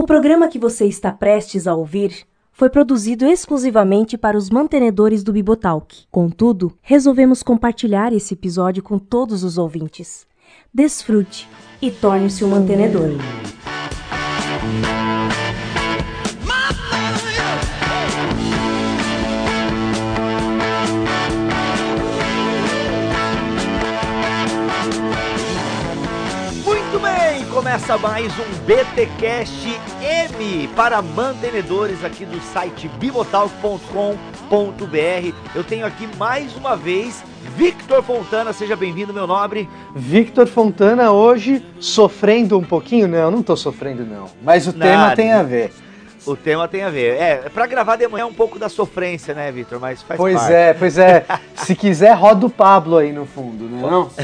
O programa que você está prestes a ouvir foi produzido exclusivamente para os mantenedores do Bibotalk. Contudo, resolvemos compartilhar esse episódio com todos os ouvintes. Desfrute e torne-se um mantenedor. Começa mais um BTcast M para mantenedores aqui do site bibotalk.com.br. Eu tenho aqui mais uma vez Victor Fontana, seja bem-vindo, meu nobre. Victor Fontana hoje sofrendo um pouquinho? Não, não tô sofrendo não, mas o tema Nada. tem a ver. O tema tem a ver. É, pra gravar de manhã é um pouco da sofrência, né, Victor? Mas faz Pois parte. é, pois é. Se quiser, roda o Pablo aí no fundo, né? Não?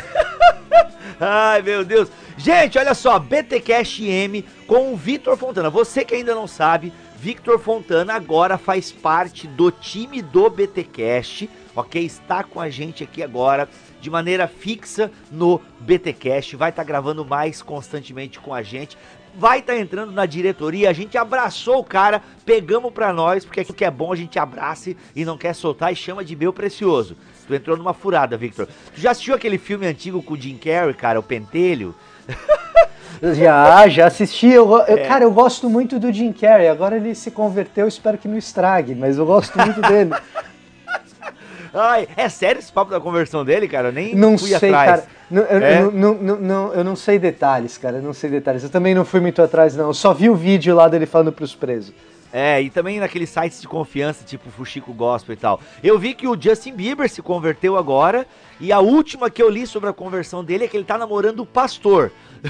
Ai, meu Deus. Gente, olha só, BTcast M com o Victor Fontana. Você que ainda não sabe, Victor Fontana agora faz parte do time do BTcast, ok? Está com a gente aqui agora de maneira fixa no BTcast, vai estar gravando mais constantemente com a gente. Vai estar entrando na diretoria, a gente abraçou o cara, pegamos pra nós, porque aquilo que é bom a gente abraça e não quer soltar e chama de meu precioso. Tu entrou numa furada, Victor. Tu já assistiu aquele filme antigo com o Jim Carrey, cara, o Pentelho? Já, já assisti. Eu, eu- É. Cara, eu gosto muito do Jim Carrey. Agora ele se converteu, espero que não estrague, mas eu gosto muito dele. Ai, é sério esse papo da conversão dele, cara? Eu nem Não fui sei, atrás. cara. Não, eu, É? eu não, não, não- eu não sei detalhes, cara. Eu não sei detalhes. Eu também não fui muito atrás, não. Eu só vi o vídeo lá dele falando pros presos. É, e também naqueles sites de confiança, tipo Fuxico Gospel e tal. Eu vi que o Justin Bieber se converteu agora, e a última que eu li sobre a conversão dele é que ele tá namorando o pastor.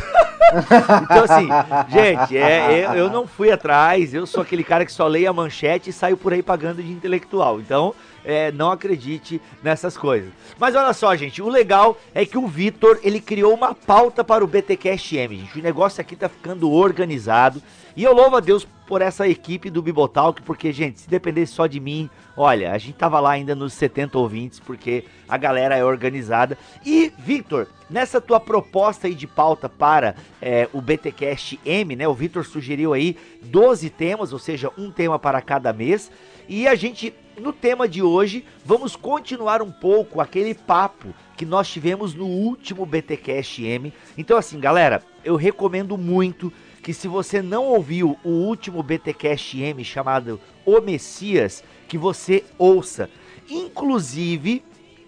então, assim, gente, é, eu, não fui atrás, eu sou aquele cara que só leia a manchete e saio por aí pagando de intelectual. Então, é, não acredite nessas coisas. Mas olha só, gente, o legal é que o Vitor, ele criou uma pauta para o BTcast M, gente. O negócio aqui tá ficando organizado. E eu louvo a Deus por essa equipe do Bibotalk, porque, gente, se dependesse só de mim, olha, a gente tava lá ainda nos 70 ouvintes, porque a galera é organizada. E, Victor, nessa tua proposta aí de pauta para é, o BTcast M, né? O Victor sugeriu aí 12 temas, ou seja, um tema para cada mês. E a gente, no tema de hoje, vamos continuar um pouco aquele papo que nós tivemos no último BTcast M. Então, assim, galera, eu recomendo muito que se você não ouviu o último BTcast M chamado O Messias, que você ouça. Inclusive,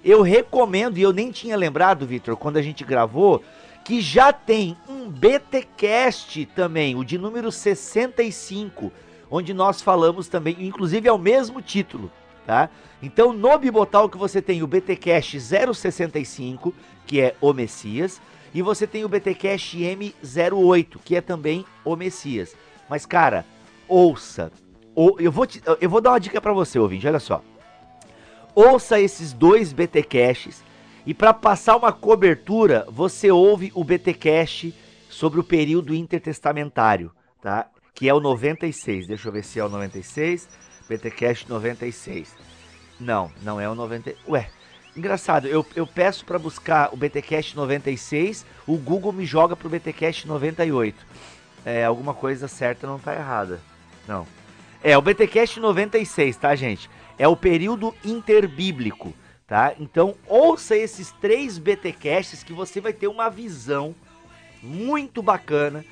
eu recomendo, e eu nem tinha lembrado, Vitor, quando a gente gravou, que já tem um BTcast também, o de número 65, onde nós falamos também, inclusive é o mesmo título, tá? Então no Bibotal que você tem o BTcast 065, que é o Messias, e você tem o BTcast M08, que é também o Messias. Mas cara, ouça. Ou, eu, vou te- eu vou dar uma dica pra você, ouvinte, olha só. Ouça esses dois BTcasts e para passar uma cobertura, você ouve o BTcast sobre o período intertestamentário, tá? Que é o 96. Deixa eu ver se é o 96. BTcast 96. Não, não é o 90. Ué, engraçado. Eu, eu peço para buscar o BTcast 96, o Google me joga pro BTcast 98. É, alguma coisa certa não tá errada. Não. É, o BTcast 96, tá, gente? É o período interbíblico, tá? Então, ouça esses três BTcasts que você vai ter uma visão muito bacana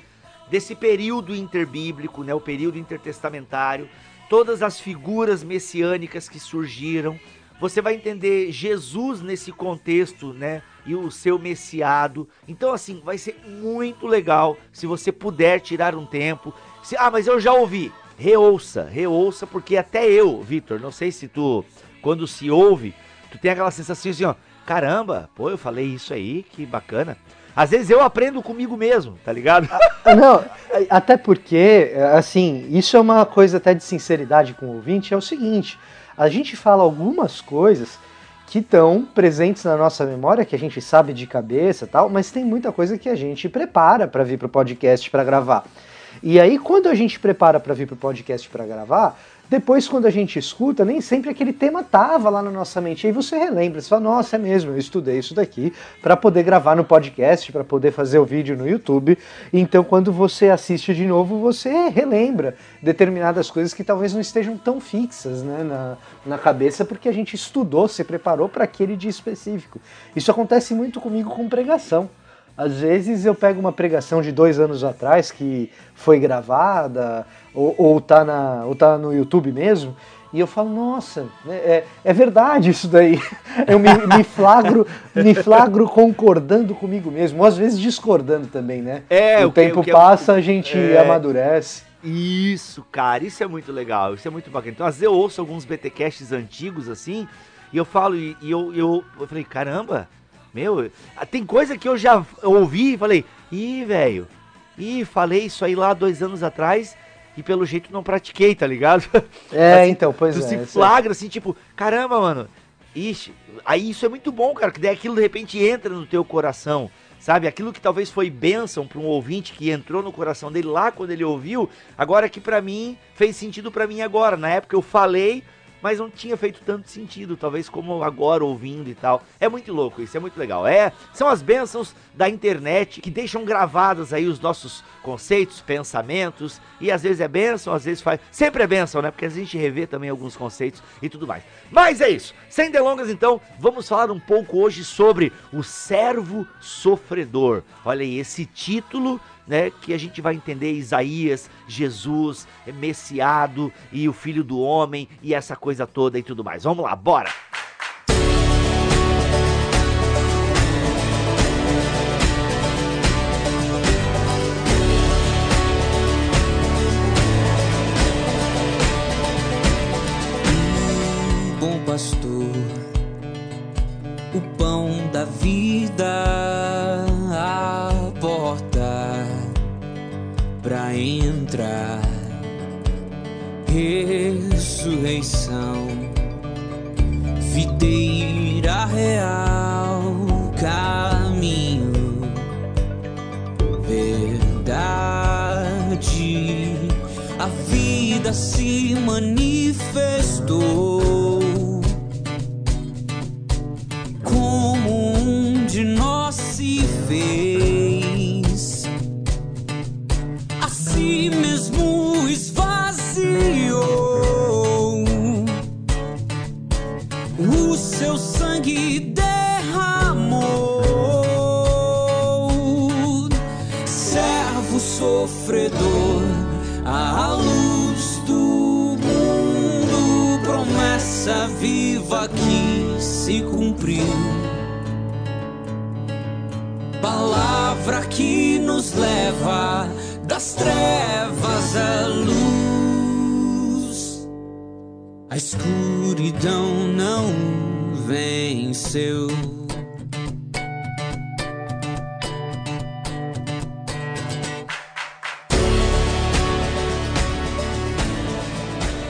desse período interbíblico, né? O período intertestamentário, todas as figuras messiânicas que surgiram. Você vai entender Jesus nesse contexto, né? E o seu messiado. Então, assim, vai ser muito legal se você puder tirar um tempo. Se, ah, mas eu já ouvi. Reouça, reouça, porque até eu, Vitor, não sei se tu, quando se ouve, tu tem aquela sensação assim, ó, caramba, pô, eu falei isso aí, que bacana. Às vezes eu aprendo comigo mesmo, tá ligado? Ah, Não, até porque, assim, isso é uma coisa até de sinceridade com o ouvinte, é o seguinte, a gente fala algumas coisas que estão presentes na nossa memória, que a gente sabe de cabeça tal, mas tem muita coisa que a gente prepara para vir pro podcast para gravar. E aí, quando a gente prepara para vir para o podcast para gravar, depois, quando a gente escuta, nem sempre aquele tema tava lá na nossa mente. E aí você relembra, você fala, nossa, é mesmo, eu estudei isso daqui para poder gravar no podcast, para poder fazer o vídeo no YouTube. Então, quando você assiste de novo, você relembra determinadas coisas que talvez não estejam tão fixas né, na, na cabeça, porque a gente estudou, se preparou para aquele dia específico. Isso acontece muito comigo com pregação. Às vezes eu pego uma pregação de dois anos atrás que foi gravada, ou, ou, tá, na, ou tá no YouTube mesmo, e eu falo, nossa, né, é, é verdade isso daí. Eu me, me, flagro, me flagro concordando comigo mesmo, ou às vezes discordando também, né? É, o, o tempo que, é passa, a gente é... amadurece. Isso, cara, isso é muito legal, isso é muito bacana. Então, às vezes eu ouço alguns BTcasts antigos assim, e eu falo, e, e eu, eu, eu falei, caramba, meu, tem coisa que eu já ouvi e falei, ih, velho, ih, falei isso aí lá dois anos atrás e pelo jeito não pratiquei, tá ligado? É, assim, então, pois tu é. Tu se flagra assim, tipo, caramba, mano, ixi, aí isso é muito bom, cara, que daí aquilo de repente entra no teu coração. Sabe, aquilo que talvez foi bênção para um ouvinte que entrou no coração dele lá quando ele ouviu, agora que para mim fez sentido para mim agora. Na época eu falei, mas não tinha feito tanto sentido, talvez como agora ouvindo e tal. É muito louco isso, é muito legal. É, são as bênçãos da internet que deixam gravadas aí os nossos conceitos, pensamentos, e às vezes é bênção, às vezes faz. Sempre é bênção, né? Porque a gente revê também alguns conceitos e tudo mais. Mas é isso. Sem delongas, então, vamos falar um pouco hoje sobre o servo sofredor. Olha aí, esse título né, que a gente vai entender Isaías, Jesus, Messiado e o Filho do Homem e essa coisa toda e tudo mais. Vamos lá, bora! Pra entrar. Ressurreição, videira real, caminho, verdade. A vida se manifestou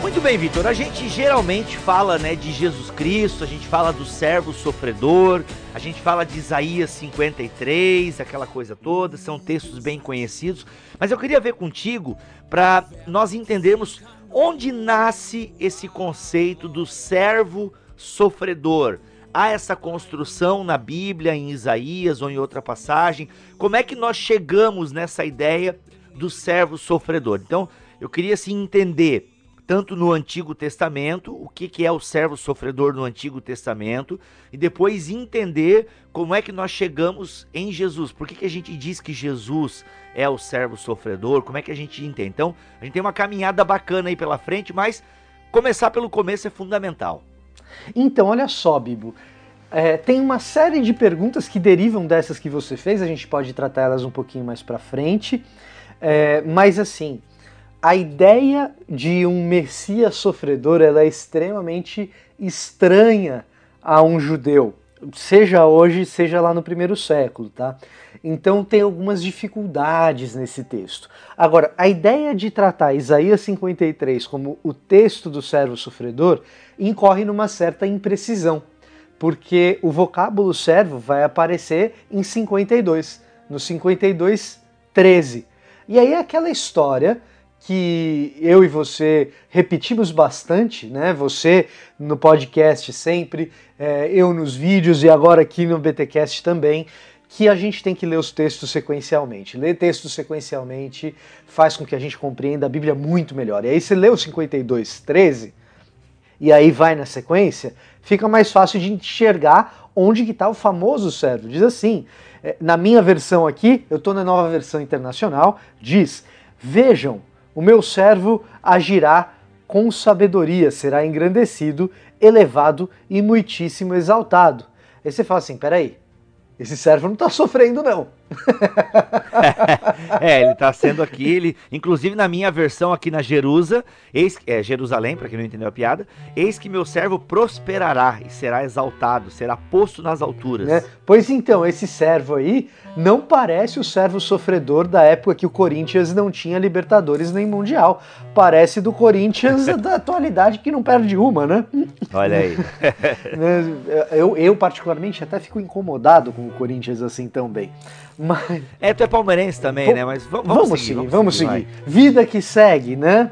Muito bem, Vitor. A gente geralmente fala, né, de Jesus Cristo, a gente fala do servo sofredor, a gente fala de Isaías 53, aquela coisa toda, são textos bem conhecidos. Mas eu queria ver contigo para nós entendermos onde nasce esse conceito do servo sofredor. Há essa construção na Bíblia, em Isaías ou em outra passagem. Como é que nós chegamos nessa ideia do servo sofredor? Então, eu queria assim entender tanto no Antigo Testamento, o que, que é o servo sofredor no Antigo Testamento, e depois entender como é que nós chegamos em Jesus. Por que, que a gente diz que Jesus é o servo sofredor? Como é que a gente entende? Então, a gente tem uma caminhada bacana aí pela frente, mas começar pelo começo é fundamental. Então, olha só, Bibo. É, tem uma série de perguntas que derivam dessas que você fez, a gente pode tratar elas um pouquinho mais para frente, é, mas assim, a ideia de um Messias sofredor ela é extremamente estranha a um judeu, seja hoje, seja lá no primeiro século, tá? Então tem algumas dificuldades nesse texto. Agora, a ideia de tratar Isaías 53 como o texto do servo sofredor incorre numa certa imprecisão, porque o vocábulo servo vai aparecer em 52, no 52, 13 E aí é aquela história que eu e você repetimos bastante, né? Você no podcast sempre, é, eu nos vídeos e agora aqui no BTcast também, que a gente tem que ler os textos sequencialmente. Ler textos sequencialmente faz com que a gente compreenda a Bíblia muito melhor. E aí você lê o 52, 13, e aí vai na sequência, fica mais fácil de enxergar onde que está o famoso servo. Diz assim, é, na minha versão aqui, eu estou na nova versão internacional, diz, vejam, o meu servo agirá com sabedoria, será engrandecido, elevado e muitíssimo exaltado. Aí você fala assim, peraí, esse servo não está sofrendo, não. é, ele está sendo aqui, ele, inclusive na minha versão aqui na Jerusa, eis, é, Jerusalém, para quem não entendeu a piada, eis que meu servo prosperará e será exaltado, será posto nas alturas. Né? Pois então, esse servo aí não parece o servo sofredor da época que o Corinthians não tinha Libertadores nem Mundial. Parece do Corinthians da atualidade que não perde uma, né? Olha aí. Né, eu, eu, particularmente, até fico incomodado com o Corinthians assim também. Mas... É, tu é palmeirense também, né? Mas vamos, vamos, seguir, seguir, vamos seguir. seguir. Vida que segue, né?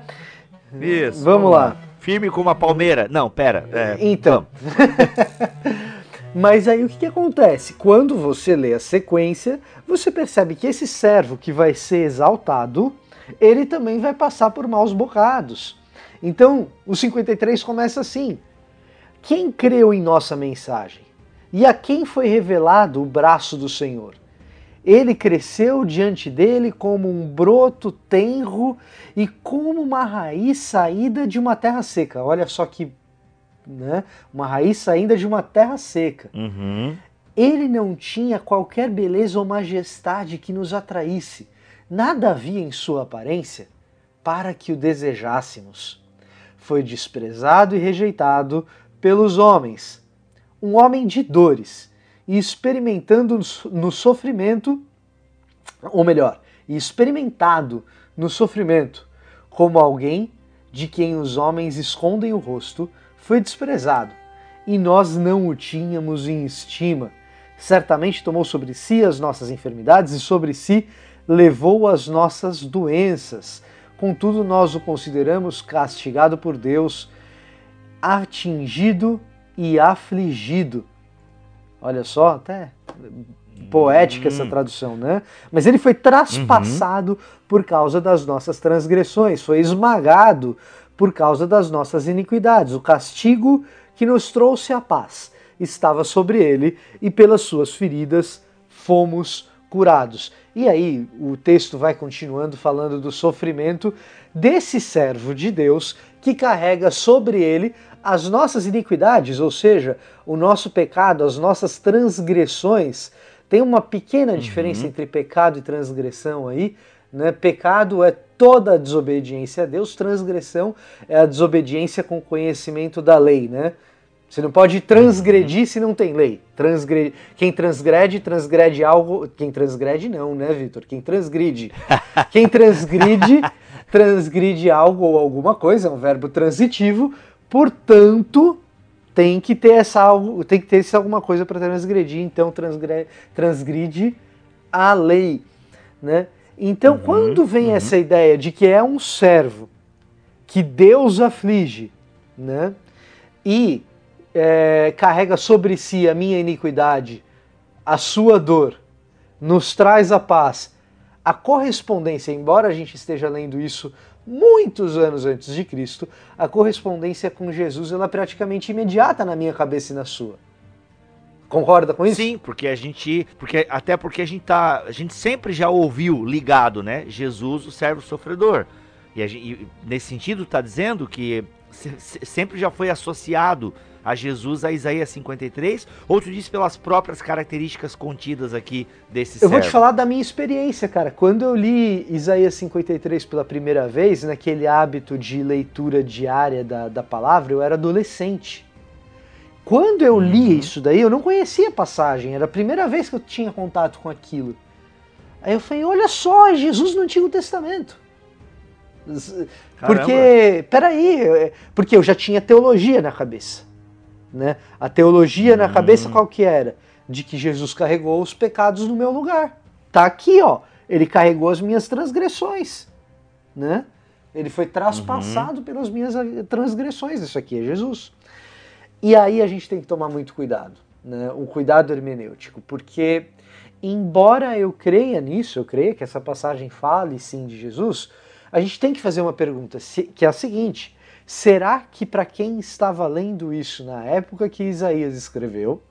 Isso. Vamos, lá. Firme como a palmeira. Não, pera. É, então. Mas aí o que, que, acontece? Quando você lê a sequência, você percebe que esse servo que vai ser exaltado, ele também vai passar por maus bocados. Então, o 53 começa assim: Quem creu em nossa mensagem? E a quem foi revelado o braço do Senhor? Ele cresceu diante dele como um broto tenro e como uma raiz saída de uma terra seca. Olha só que. Né? Uma raiz saída de uma terra seca. Uhum. Ele não tinha qualquer beleza ou majestade que nos atraísse. Nada havia em sua aparência para que o desejássemos. Foi desprezado e rejeitado pelos homens. Um homem de dores e experimentando no sofrimento, ou melhor, experimentado no sofrimento, como alguém de quem os homens escondem o rosto, foi desprezado, e nós não o tínhamos em estima. Certamente tomou sobre si as nossas enfermidades e sobre si levou as nossas doenças. Contudo, nós o consideramos castigado por Deus, atingido e afligido Olha só, até poética essa hum. tradução, né? Mas ele foi traspassado uhum. por causa das nossas transgressões, foi esmagado por causa das nossas iniquidades. O castigo que nos trouxe a paz estava sobre ele e pelas suas feridas fomos curados. E aí o texto vai continuando falando do sofrimento desse servo de Deus que carrega sobre ele as nossas iniquidades, ou seja, o nosso pecado, as nossas transgressões. Tem uma pequena uhum. diferença entre pecado e transgressão aí. Né? Pecado é toda a desobediência a Deus, transgressão é a desobediência com conhecimento da lei. Né? Você não pode transgredir uhum. se não tem lei. Transgre... Quem transgrede, transgrede algo. Quem transgrede, não, né, Vitor? Quem transgride. Quem transgride, transgride algo ou alguma coisa, é um verbo transitivo, Portanto, tem que ter essa algo, tem que ter essa alguma coisa para transgredir, então transgrede, transgride a lei, né? Então, uhum, quando vem uhum. essa ideia de que é um servo que Deus aflige, né? E é, carrega sobre si a minha iniquidade, a sua dor, nos traz a paz. A correspondência, embora a gente esteja lendo isso muitos anos antes de Cristo, a correspondência com Jesus ela é praticamente imediata na minha cabeça e na sua. Concorda com isso? Sim, porque a gente, porque até porque a gente tá, a gente sempre já ouviu ligado, né? Jesus, o servo sofredor. E, gente, e nesse sentido está dizendo que sempre já foi associado a Jesus a Isaías 53, ou tu diz pelas próprias características contidas aqui desse Eu servo? vou te falar da minha experiência, cara. Quando eu li Isaías 53 pela primeira vez, naquele hábito de leitura diária da, da palavra, eu era adolescente. Quando eu li uhum. isso daí, eu não conhecia a passagem, era a primeira vez que eu tinha contato com aquilo. Aí eu falei, olha só, é Jesus no Antigo Testamento. Porque, peraí, porque eu já tinha teologia na cabeça. Né? A teologia hum. na cabeça qual que era? De que Jesus carregou os pecados no meu lugar. Tá aqui, ó. ele carregou as minhas transgressões, né? Ele foi traspassado uhum. pelas minhas transgressões. Isso aqui é Jesus. E aí a gente tem que tomar muito cuidado, né? O cuidado hermenêutico, porque embora eu creia nisso, eu creia que essa passagem fale sim de Jesus, a gente tem que fazer uma pergunta, que é a seguinte: será que para quem estava lendo isso na época que Isaías escreveu,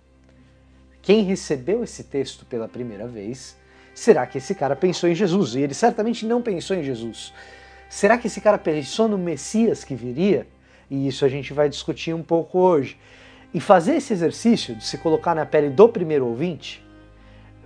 quem recebeu esse texto pela primeira vez, será que esse cara pensou em Jesus? E ele certamente não pensou em Jesus. Será que esse cara pensou no Messias que viria? E isso a gente vai discutir um pouco hoje. E fazer esse exercício de se colocar na pele do primeiro ouvinte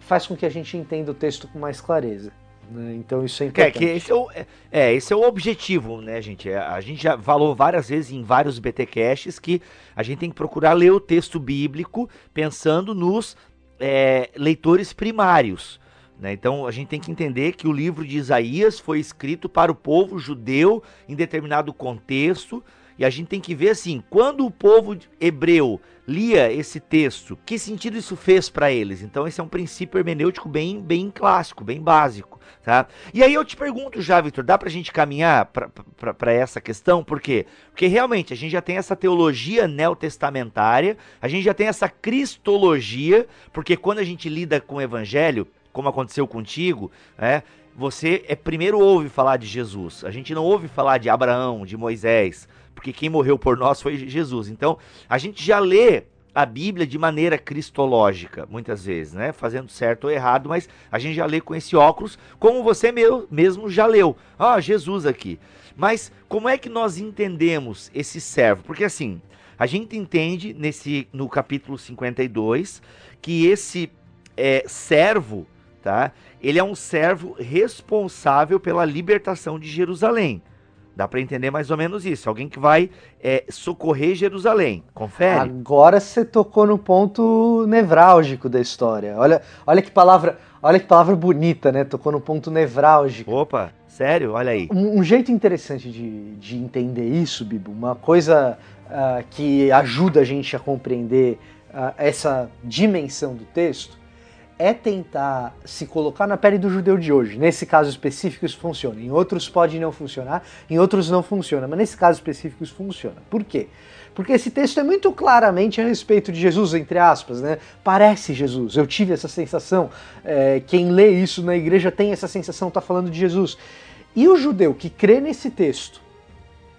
faz com que a gente entenda o texto com mais clareza. Né? Então isso é importante. É, que esse é, o, é, é, esse é o objetivo, né, gente? É, a gente já falou várias vezes em vários BTcasts que a gente tem que procurar ler o texto bíblico pensando nos é, leitores primários. Né? Então a gente tem que entender que o livro de Isaías foi escrito para o povo judeu em determinado contexto. E a gente tem que ver assim, quando o povo hebreu lia esse texto, que sentido isso fez para eles? Então esse é um princípio hermenêutico bem, bem clássico, bem básico, tá? E aí eu te pergunto já, Victor, dá pra gente caminhar para essa questão? Por quê? Porque realmente a gente já tem essa teologia neotestamentária, a gente já tem essa cristologia, porque quando a gente lida com o evangelho, como aconteceu contigo, né? Você é primeiro ouve falar de Jesus. A gente não ouve falar de Abraão, de Moisés, porque quem morreu por nós foi Jesus. Então, a gente já lê a Bíblia de maneira cristológica, muitas vezes, né? Fazendo certo ou errado, mas a gente já lê com esse óculos, como você mesmo já leu. Ah, Jesus aqui. Mas como é que nós entendemos esse servo? Porque assim, a gente entende nesse no capítulo 52 que esse é, servo, tá? Ele é um servo responsável pela libertação de Jerusalém. Dá para entender mais ou menos isso. Alguém que vai é, socorrer Jerusalém. Confere. Agora você tocou no ponto nevrálgico da história. Olha, olha que palavra, olha que palavra bonita, né? Tocou no ponto nevrálgico. Opa, sério? Olha aí. Um, um jeito interessante de, de entender isso, Bibo, uma coisa uh, que ajuda a gente a compreender uh, essa dimensão do texto, é tentar se colocar na pele do judeu de hoje. Nesse caso específico isso funciona. Em outros pode não funcionar, em outros não funciona, mas nesse caso específico isso funciona. Por quê? Porque esse texto é muito claramente a respeito de Jesus, entre aspas, né? Parece Jesus. Eu tive essa sensação. É, quem lê isso na igreja tem essa sensação, está falando de Jesus. E o judeu que crê nesse texto,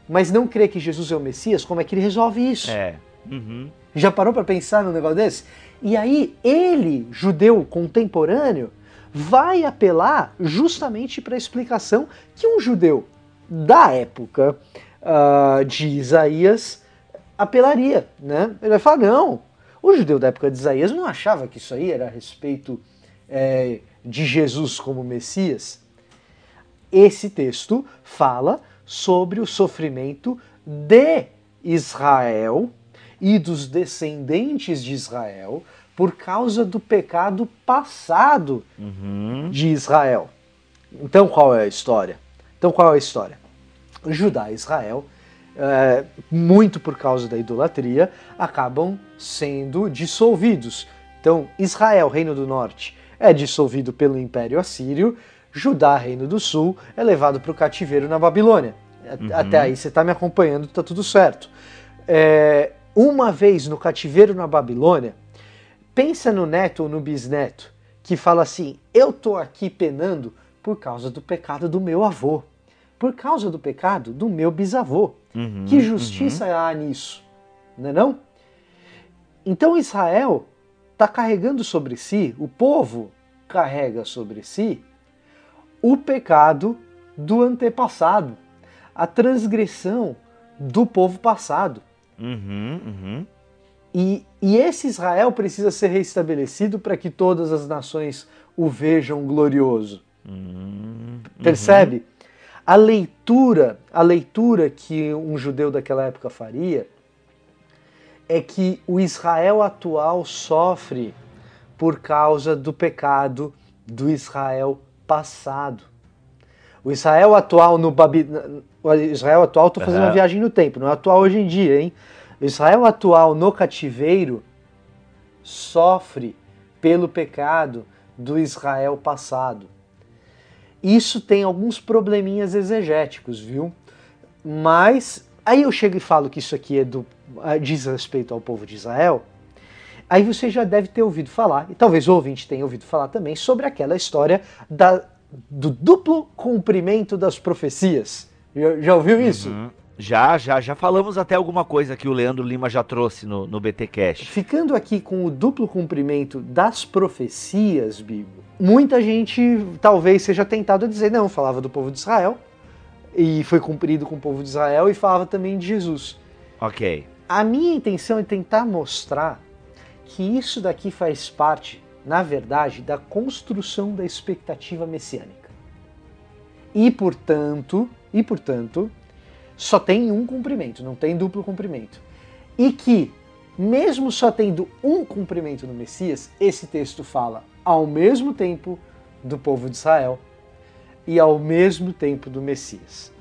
mas não crê que Jesus é o Messias, como é que ele resolve isso? É. Uhum. Já parou para pensar num negócio desse? E aí ele, judeu contemporâneo, vai apelar justamente para a explicação que um judeu da época uh, de Isaías apelaria, né? Ele vai falar não, o judeu da época de Isaías não achava que isso aí era a respeito é, de Jesus como Messias. Esse texto fala sobre o sofrimento de Israel e dos descendentes de Israel por causa do pecado passado uhum. de Israel. Então qual é a história? Então qual é a história? Judá e Israel, é, muito por causa da idolatria, acabam sendo dissolvidos. Então Israel, reino do norte, é dissolvido pelo Império Assírio, Judá, reino do sul, é levado para o cativeiro na Babilônia. Uhum. Até aí você está me acompanhando, está tudo certo. É, uma vez no cativeiro na Babilônia, pensa no neto ou no bisneto que fala assim: Eu tô aqui penando por causa do pecado do meu avô, por causa do pecado do meu bisavô. Uhum, que justiça uhum. há nisso? Não é não? Então Israel está carregando sobre si, o povo carrega sobre si o pecado do antepassado, a transgressão do povo passado. Uhum, uhum. E, e esse Israel precisa ser restabelecido para que todas as nações o vejam glorioso. Uhum. Percebe? A leitura, a leitura que um judeu daquela época faria é que o Israel atual sofre por causa do pecado do Israel passado. O Israel atual no Babi... O Israel atual, estou fazendo uhum. uma viagem no tempo, não é atual hoje em dia, hein? O Israel atual no cativeiro sofre pelo pecado do Israel passado. Isso tem alguns probleminhas exegéticos, viu? Mas aí eu chego e falo que isso aqui é do, eh, diz respeito ao povo de Israel. Aí você já deve ter ouvido falar, e talvez o ouvinte tenha ouvido falar também, sobre aquela história da, do duplo cumprimento das profecias. Já, já ouviu isso? Uhum. Já, já, já falamos até alguma coisa que o Leandro Lima já trouxe no, no BT Cash. Ficando aqui com o duplo cumprimento das profecias, Bibo, muita gente talvez seja tentado a dizer, não, falava do povo de Israel, e foi cumprido com o povo de Israel, e falava também de Jesus. Ok. A minha intenção é tentar mostrar que isso daqui faz parte, na verdade, da construção da expectativa messiânica. E, portanto, e portanto, só tem um cumprimento, não tem duplo cumprimento. E que, mesmo só tendo um cumprimento no Messias, esse texto fala ao mesmo tempo do povo de Israel e ao mesmo tempo do Messias.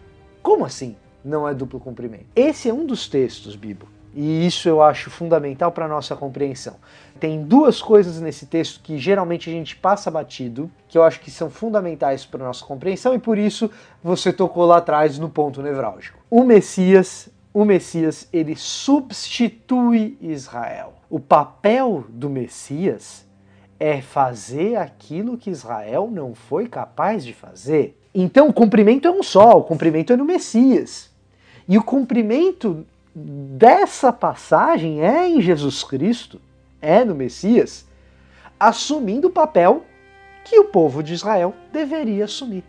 Como assim não é duplo cumprimento? Esse é um dos textos, Bibo, e isso eu acho fundamental para a nossa compreensão. Tem duas coisas nesse texto que geralmente a gente passa batido, que eu acho que são fundamentais para a nossa compreensão, e por isso você tocou lá atrás no ponto nevrálgico. O Messias, o Messias, ele substitui Israel. O papel do Messias é fazer aquilo que Israel não foi capaz de fazer. Então o cumprimento é um só, o cumprimento é no Messias. E o cumprimento dessa passagem é em Jesus Cristo, é no Messias, assumindo o papel que o povo de Israel deveria assumir.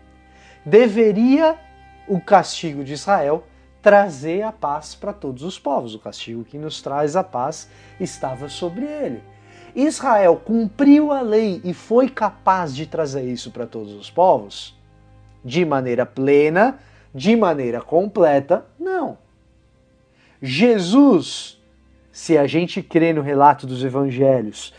Deveria o castigo de Israel trazer a paz para todos os povos. O castigo que nos traz a paz estava sobre ele. Israel cumpriu a lei e foi capaz de trazer isso para todos os povos? De maneira plena, de maneira completa? Não. Jesus, se a gente crê no relato dos evangelhos,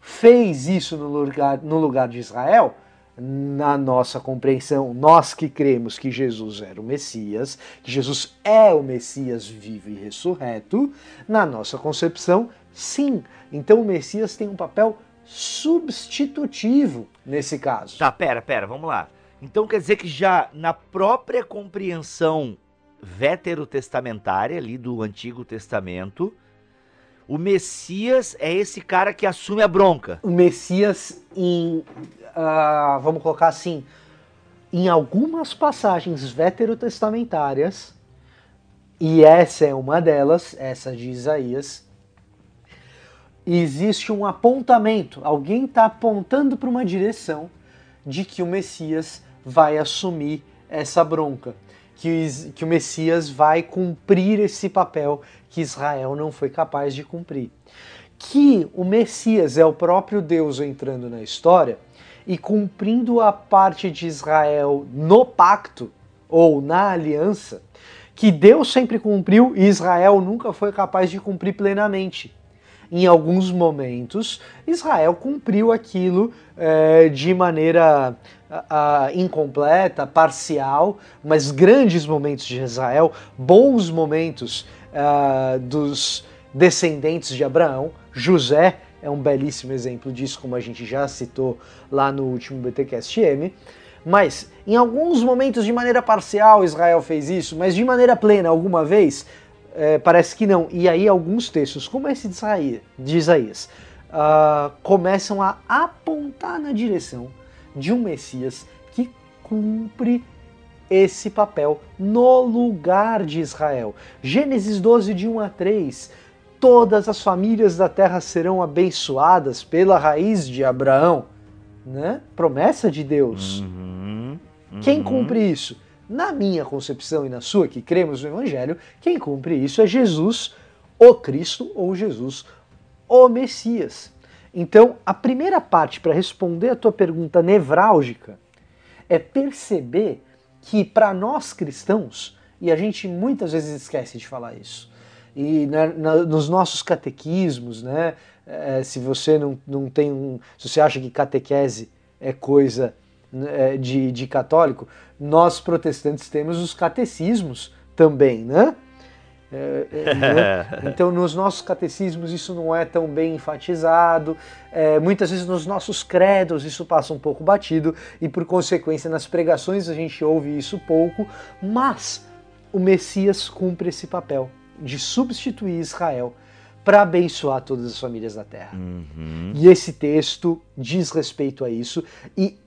fez isso no lugar, no lugar de Israel, na nossa compreensão, nós que cremos que Jesus era o Messias, que Jesus é o Messias vivo e ressurreto, na nossa concepção, sim. Então o Messias tem um papel substitutivo nesse caso. Tá, pera, pera, vamos lá. Então quer dizer que já na própria compreensão veterotestamentária ali do Antigo Testamento, o Messias é esse cara que assume a bronca. O Messias, em, uh, vamos colocar assim, em algumas passagens veterotestamentárias, e essa é uma delas, essa de Isaías, existe um apontamento, alguém está apontando para uma direção de que o Messias vai assumir essa bronca que, que o Messias vai cumprir esse papel que Israel não foi capaz de cumprir. Que o Messias é o próprio Deus entrando na história e cumprindo a parte de Israel no pacto ou na aliança, que Deus sempre cumpriu e Israel nunca foi capaz de cumprir plenamente. Em alguns momentos, Israel cumpriu aquilo é, de maneira uh, incompleta, parcial, mas grandes momentos de Israel, bons momentos uh, dos descendentes de Abraão. José é um belíssimo exemplo disso, como a gente já citou lá no último BTcast M. Mas em alguns momentos de maneira parcial Israel fez isso, mas de maneira plena alguma vez é, parece que não. E aí alguns textos, como esse de Isaías, de Isaías uh, começam a apontar na direção de um Messias que cumpre esse papel no lugar de Israel. Gênesis 12, de 1 a 3. Todas as famílias da terra serão abençoadas pela raiz de Abraão. Né? Promessa de Deus. Uhum, uhum. Quem cumpre isso? Na minha concepção e na sua, que cremos no Evangelho, quem cumpre isso é Jesus, o Cristo ou Jesus, o Messias. Então, a primeira parte para responder a tua pergunta nevrálgica é perceber que para nós cristãos, e a gente muitas vezes esquece de falar isso, e né, na, nos nossos catequismos, né, é, se você não, não tem um. Se você acha que catequese é coisa de, de católico, nós protestantes temos os catecismos também, né? É, é, né? Então, nos nossos catecismos, isso não é tão bem enfatizado. É, muitas vezes, nos nossos credos, isso passa um pouco batido, e por consequência, nas pregações, a gente ouve isso pouco. Mas o Messias cumpre esse papel de substituir Israel para abençoar todas as famílias da terra. Uhum. E esse texto diz respeito a isso e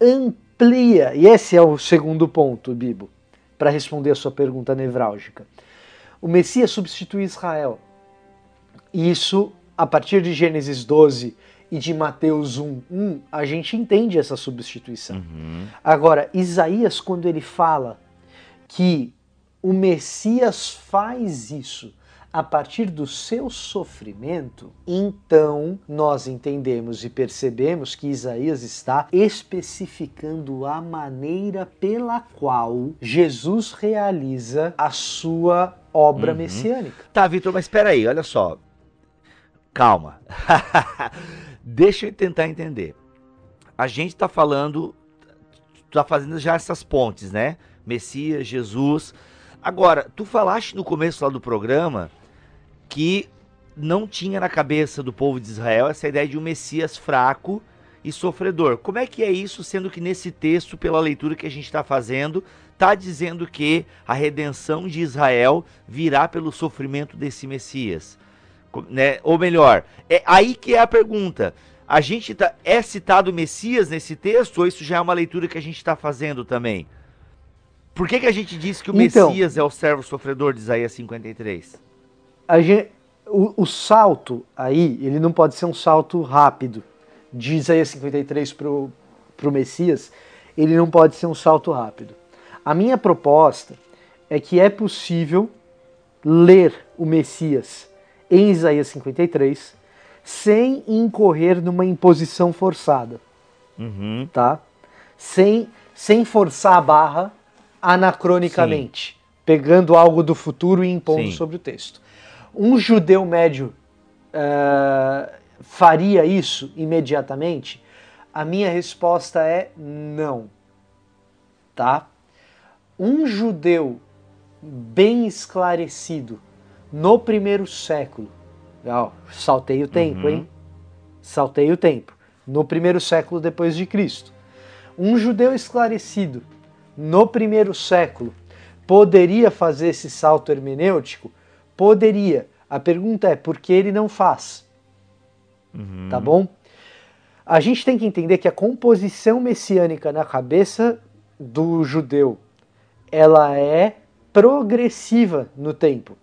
amplia, e esse é o segundo ponto, Bibo, para responder a sua pergunta nevrálgica. O Messias substitui Israel. Isso, a partir de Gênesis 12 e de Mateus 1, 1 a gente entende essa substituição. Uhum. Agora, Isaías, quando ele fala que o Messias faz isso a partir do seu sofrimento, então nós entendemos e percebemos que Isaías está especificando a maneira pela qual Jesus realiza a sua obra Uhum. messiânica. Tá, Vitor, mas espera aí, olha só. Calma. Deixa eu tentar entender. A gente tá falando, tá fazendo já essas pontes, né? Messias, Jesus. Agora, tu falaste no começo lá do programa que não tinha na cabeça do povo de Israel essa ideia de um Messias fraco e sofredor. Como é que é isso, sendo que nesse texto, pela leitura que a gente está fazendo, está dizendo que a redenção de Israel virá pelo sofrimento desse Messias? Né? Ou melhor, é aí que é a pergunta. A gente tá, é citado o Messias nesse texto ou isso já é uma leitura que a gente está fazendo também? Por que, que a gente diz que o Então- Messias é o servo sofredor de Isaías 53? A gen- o, o salto aí, ele não pode ser um salto rápido. De Isaías 53 para o Messias, ele não pode ser um salto rápido. A minha proposta é que é possível ler o Messias em Isaías 53 sem incorrer numa imposição forçada, Uhum. tá? Sem, sem forçar a barra anacronicamente, pegando algo do futuro e impondo Sim. sobre o texto. Um judeu médio eh, faria isso imediatamente? A minha resposta é não. Tá? Um judeu bem esclarecido no primeiro século, ó, saltei o tempo, Uhum. hein? Saltei o tempo. No primeiro século depois de Cristo. Um judeu esclarecido no primeiro século poderia fazer esse salto hermenêutico? Poderia. A pergunta é por que ele não faz? Uhum. Tá bom? A gente tem que entender que a composição messiânica na cabeça do judeu ela é progressiva no tempo.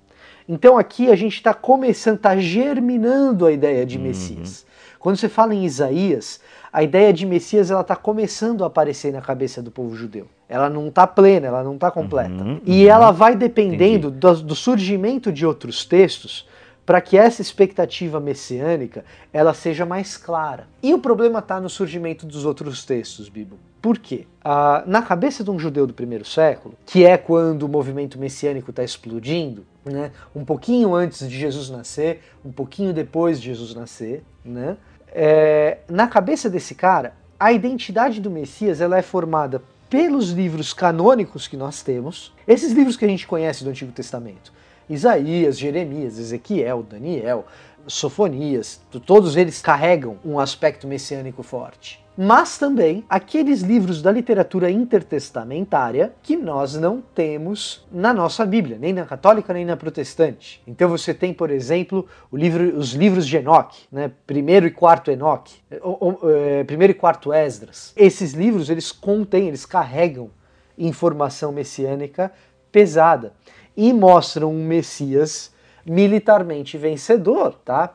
Então aqui a gente está começando, está germinando a ideia de Uhum. Messias. Quando você fala em Isaías, a ideia de Messias ela está começando a aparecer na cabeça do povo judeu. Ela não está plena, ela não está completa. Uhum, E uhum. ela vai dependendo do, do surgimento de outros textos para que essa expectativa messiânica ela seja mais clara. E o problema está no surgimento dos outros textos, Bibo. Por quê? Ah, na cabeça de um judeu do primeiro século, que é quando o movimento messiânico está explodindo, né, um pouquinho antes de Jesus nascer, um pouquinho depois de Jesus nascer, né, é, na cabeça desse cara, a identidade do Messias ela é formada pelos livros canônicos que nós temos, esses livros que a gente conhece do Antigo Testamento, Isaías, Jeremias, Ezequiel, Daniel, Sofonias, todos eles carregam um aspecto messiânico forte. Mas também aqueles livros da literatura intertestamentária que nós não temos na nossa Bíblia, nem na católica nem na protestante. Então você tem, por exemplo, livro- os livros de Enoque, né? primeiro e quarto Enoque, eh, eh, primeiro e quarto Esdras. Esses livros eles contêm, eles carregam informação messiânica pesada e mostram um Messias militarmente vencedor, tá?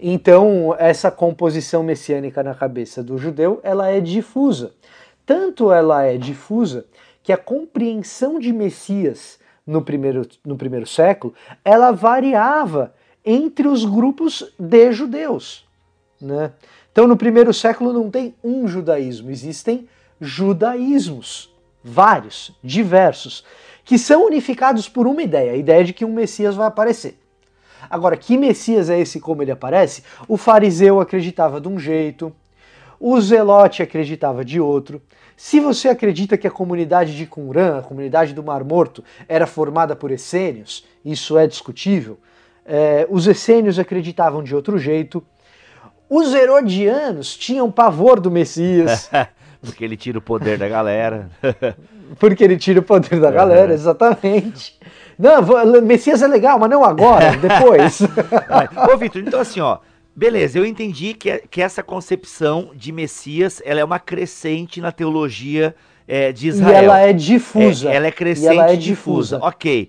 Então, essa composição messiânica na cabeça do judeu, ela é difusa. Tanto ela é difusa que a compreensão de Messias no primeiro, no primeiro século, ela variava entre os grupos de judeus. Né? Então, no primeiro século não tem um judaísmo, existem judaísmos, vários, diversos, que são unificados por uma ideia, a ideia de que um Messias vai aparecer. Agora, que Messias é esse como ele aparece? O fariseu acreditava de um jeito, o Zelote acreditava de outro. Se você acredita que a comunidade de Qumran, a comunidade do Mar Morto, era formada por essênios, isso é discutível. É, os essênios acreditavam de outro jeito. Os herodianos tinham pavor do Messias. Porque ele tira o poder da galera. porque ele tira o poder da galera, exatamente. Não, Messias é legal, mas não agora, depois. Ô, Vitor, então assim, ó. Beleza, eu entendi que, que essa concepção de Messias ela é uma crescente na teologia é, de Israel. E ela é difusa. É, ela é crescente e ela é difusa. difusa. Ok.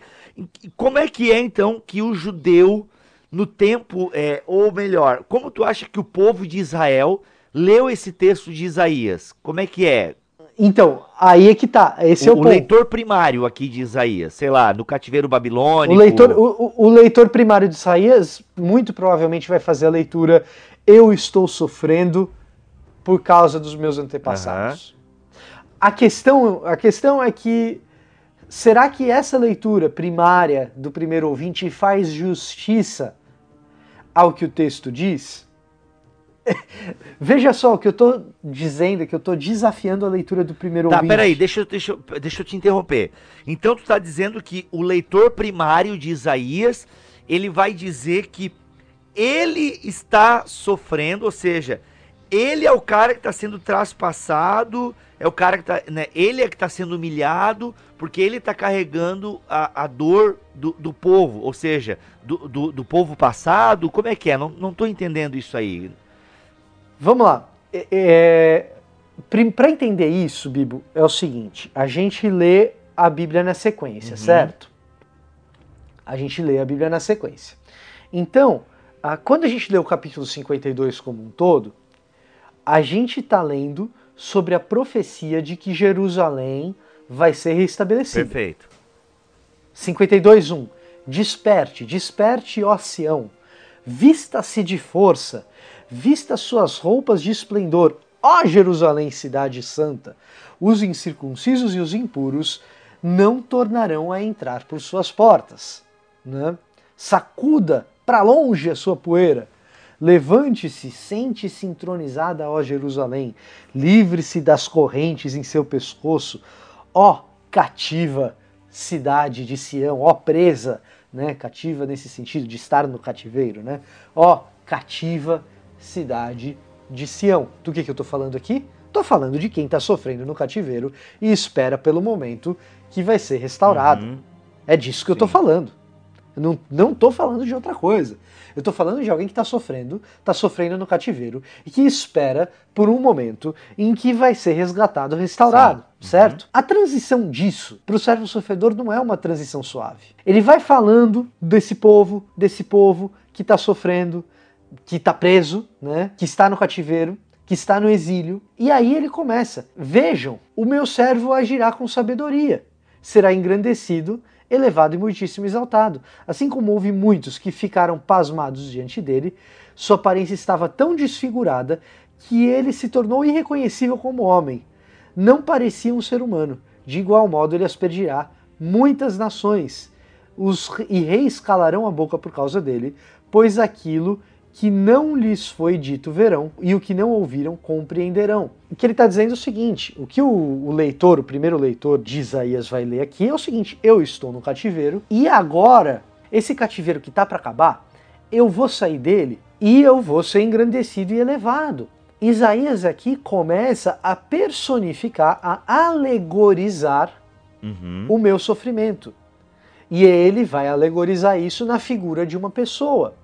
Como é que é então que o judeu, no tempo, é, ou melhor, como tu acha que o povo de Israel leu esse texto de Isaías? Como é que é? Então, aí é que tá. Esse o, é o, o leitor primário aqui de Isaías, sei lá, no cativeiro babilônico. O leitor, o, o, leitor primário de Isaías muito provavelmente vai fazer a leitura Eu estou sofrendo por causa dos meus antepassados. Uhum. A, questão, a questão é que será que essa leitura primária do primeiro ouvinte faz justiça ao que o texto diz? Veja só o que eu estou dizendo, que eu estou desafiando a leitura do primeiro tá, ouvinte. Tá, peraí, deixa, deixa, deixa eu te interromper. Então tu está dizendo que o leitor primário de Isaías, ele vai dizer que ele está sofrendo, ou seja, ele é o cara que está sendo traspassado, é o cara que está, né, ele é que está sendo humilhado, porque ele está carregando a, a dor do, do povo, ou seja, do, do, do, povo passado, como é que é? Não estou entendendo isso aí. Vamos lá. É, é Para entender isso, Bibo, é o seguinte: a gente lê a Bíblia na sequência, uhum. certo? A gente lê a Bíblia na sequência. Então, quando a gente lê o capítulo 52 como um todo, a gente está lendo sobre a profecia de que Jerusalém vai ser restabelecida. Perfeito. 52:1 Desperte, desperte, ó Sião, vista-se de força, Vista suas roupas de esplendor, ó Jerusalém, cidade santa. Os incircuncisos e os impuros não tornarão a entrar por suas portas. Né? Sacuda para longe a sua poeira. Levante-se, sente-se entronizada, ó Jerusalém. Livre-se das correntes em seu pescoço, ó cativa cidade de Sião, ó presa, né? Cativa nesse sentido de estar no cativeiro, né? Ó cativa cidade de Sião. Do que, que eu estou falando aqui? Estou falando de quem está sofrendo no cativeiro e espera pelo momento que vai ser restaurado. Uhum. É disso que Sim. eu estou falando. Eu não estou falando de outra coisa. Eu estou falando de alguém que está sofrendo, está sofrendo no cativeiro e que espera por um momento em que vai ser resgatado, restaurado, Sim. certo? Uhum. A transição disso para o servo sofredor não é uma transição suave. Ele vai falando desse povo, desse povo que está sofrendo, que está preso, né? Que está no cativeiro, que está no exílio. E aí ele começa: Vejam, o meu servo agirá com sabedoria, será engrandecido, elevado e muitíssimo exaltado. Assim como houve muitos que ficaram pasmados diante dele, sua aparência estava tão desfigurada que ele se tornou irreconhecível como homem. Não parecia um ser humano. De igual modo, ele aspergirá muitas nações. Os e reis calarão a boca por causa dele, pois aquilo que não lhes foi dito verão, e o que não ouviram compreenderão. O que ele está dizendo é o seguinte: o que o, o, leitor, o primeiro leitor de Isaías vai ler aqui é o seguinte: eu estou no cativeiro, e agora, esse cativeiro que está para acabar, eu vou sair dele e eu vou ser engrandecido e elevado. Isaías aqui começa a personificar, a alegorizar uhum. o meu sofrimento. E ele vai alegorizar isso na figura de uma pessoa.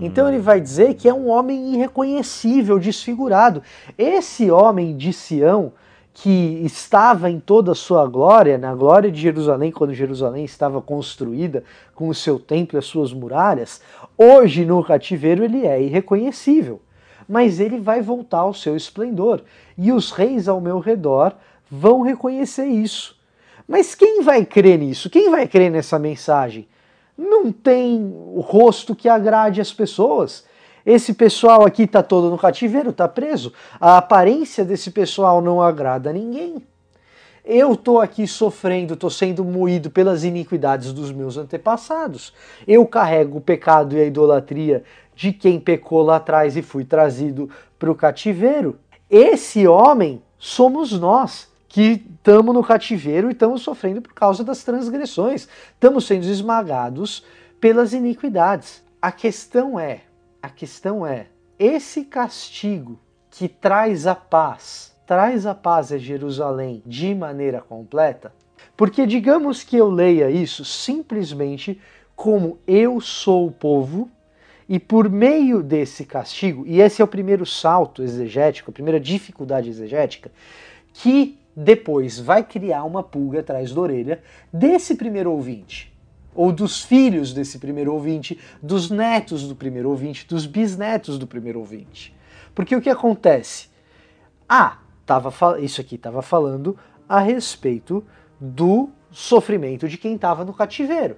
Então ele vai dizer que é um homem irreconhecível, desfigurado. Esse homem de Sião, que estava em toda a sua glória, na glória de Jerusalém, quando Jerusalém estava construída com o seu templo e as suas muralhas, hoje no cativeiro ele é irreconhecível. Mas ele vai voltar ao seu esplendor, e os reis ao meu redor vão reconhecer isso. Mas quem vai crer nisso? Quem vai crer nessa mensagem? Não tem o rosto que agrade as pessoas. Esse pessoal aqui está todo no cativeiro, está preso. A aparência desse pessoal não agrada a ninguém. Eu estou aqui sofrendo, estou sendo moído pelas iniquidades dos meus antepassados. Eu carrego o pecado e a idolatria de quem pecou lá atrás e fui trazido para o cativeiro. esse homem somos nós que estamos no cativeiro e estamos sofrendo por causa das transgressões, estamos sendo esmagados pelas iniquidades. A questão é, a questão é, esse castigo que traz a paz, traz a paz a Jerusalém de maneira completa? Porque digamos que eu leia isso simplesmente como eu sou o povo e por meio desse castigo, e esse é o primeiro salto exegético, a primeira dificuldade exegética, que depois vai criar uma pulga atrás da orelha desse primeiro ouvinte, ou dos filhos desse primeiro ouvinte, dos netos do primeiro ouvinte, dos bisnetos do primeiro ouvinte. Porque o que acontece? Ah, tava, isso aqui estava falando a respeito do sofrimento de quem estava no cativeiro.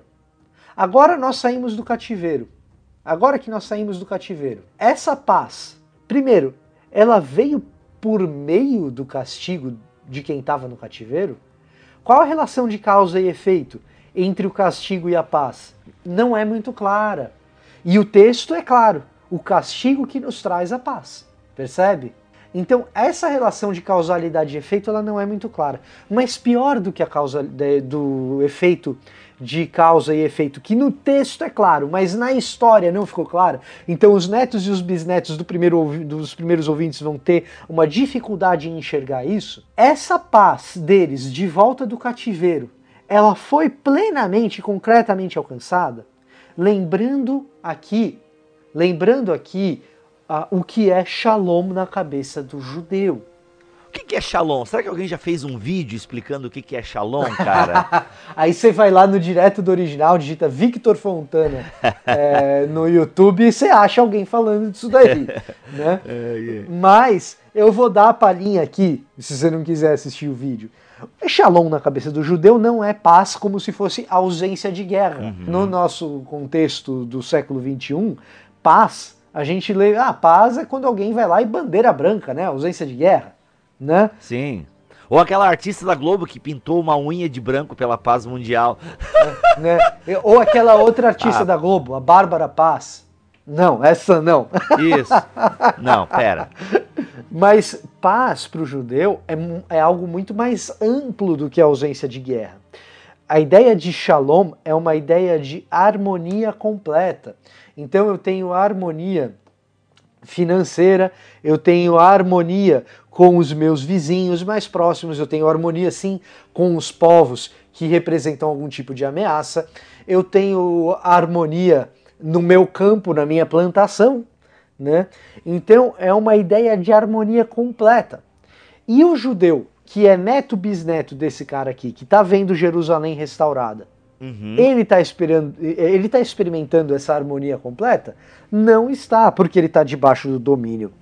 Agora nós saímos do cativeiro. Agora que nós saímos do cativeiro, essa paz, primeiro, ela veio por meio do castigo de quem estava no cativeiro? Qual a relação de causa e efeito entre o castigo e a paz? Não é muito clara. E o texto é claro: o castigo que nos traz a paz. Percebe? Então, essa relação de causalidade e efeito ela não é muito clara. Mas pior do que a causa de, do efeito de causa e efeito, que no texto é claro, mas na história não ficou claro. Então, os netos e os bisnetos do primeiro, dos primeiros ouvintes vão ter uma dificuldade em enxergar isso. Essa paz deles de volta do cativeiro, ela foi plenamente, concretamente alcançada, lembrando aqui, lembrando aqui uh, o que é Shalom na cabeça do judeu. O que, que é Shalom? Será que alguém já fez um vídeo explicando o que, que é Shalom, cara? Aí você vai lá no direto do original, digita Victor Fontana é, no YouTube e você acha alguém falando disso daí. né? É, Mas eu vou dar a palhinha aqui, se você não quiser assistir o vídeo. Shalom na cabeça do judeu não é paz como se fosse ausência de guerra. Uhum. No nosso contexto do século XXI, paz a gente lê, ah, paz é quando alguém vai lá e bandeira branca, né? Ausência de guerra, né? Sim. Ou aquela artista da Globo que pintou uma unha de branco pela paz mundial. É, né? Ou aquela outra artista ah. da Globo, a Bárbara Paz. Não, essa não. Isso. Não, pera. Mas paz para o judeu é, é algo muito mais amplo do que a ausência de guerra. A ideia de shalom é uma ideia de harmonia completa. Então eu tenho harmonia financeira, eu tenho harmonia com os meus vizinhos mais próximos, eu tenho harmonia sim com os povos que representam algum tipo de ameaça, eu tenho harmonia no meu campo, na minha plantação, né? Então é uma ideia de harmonia completa. E o judeu, que é neto bisneto desse cara aqui, que está vendo Jerusalém restaurada, Uhum. Ele está ele tá experimentando essa harmonia completa? Não está, porque ele está debaixo do domínio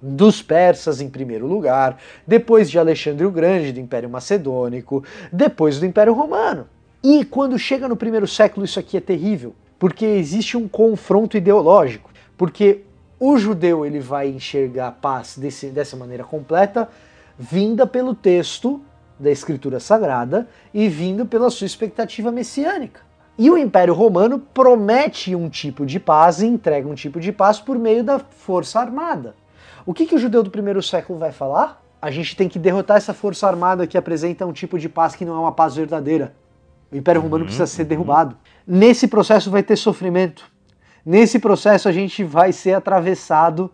dos persas em primeiro lugar, depois de Alexandre o Grande, do Império Macedônico, depois do Império Romano. E quando chega no primeiro século, isso aqui é terrível, porque existe um confronto ideológico, porque o judeu ele vai enxergar a paz desse, dessa maneira completa, vinda pelo texto da Escritura Sagrada e vindo pela sua expectativa messiânica. E o Império Romano promete um tipo de paz e entrega um tipo de paz por meio da força armada. O que, que o judeu do primeiro século vai falar? A gente tem que derrotar essa força armada que apresenta um tipo de paz que não é uma paz verdadeira. O Império Romano precisa ser uhum. derrubado. Nesse processo vai ter sofrimento. Nesse processo a gente vai ser atravessado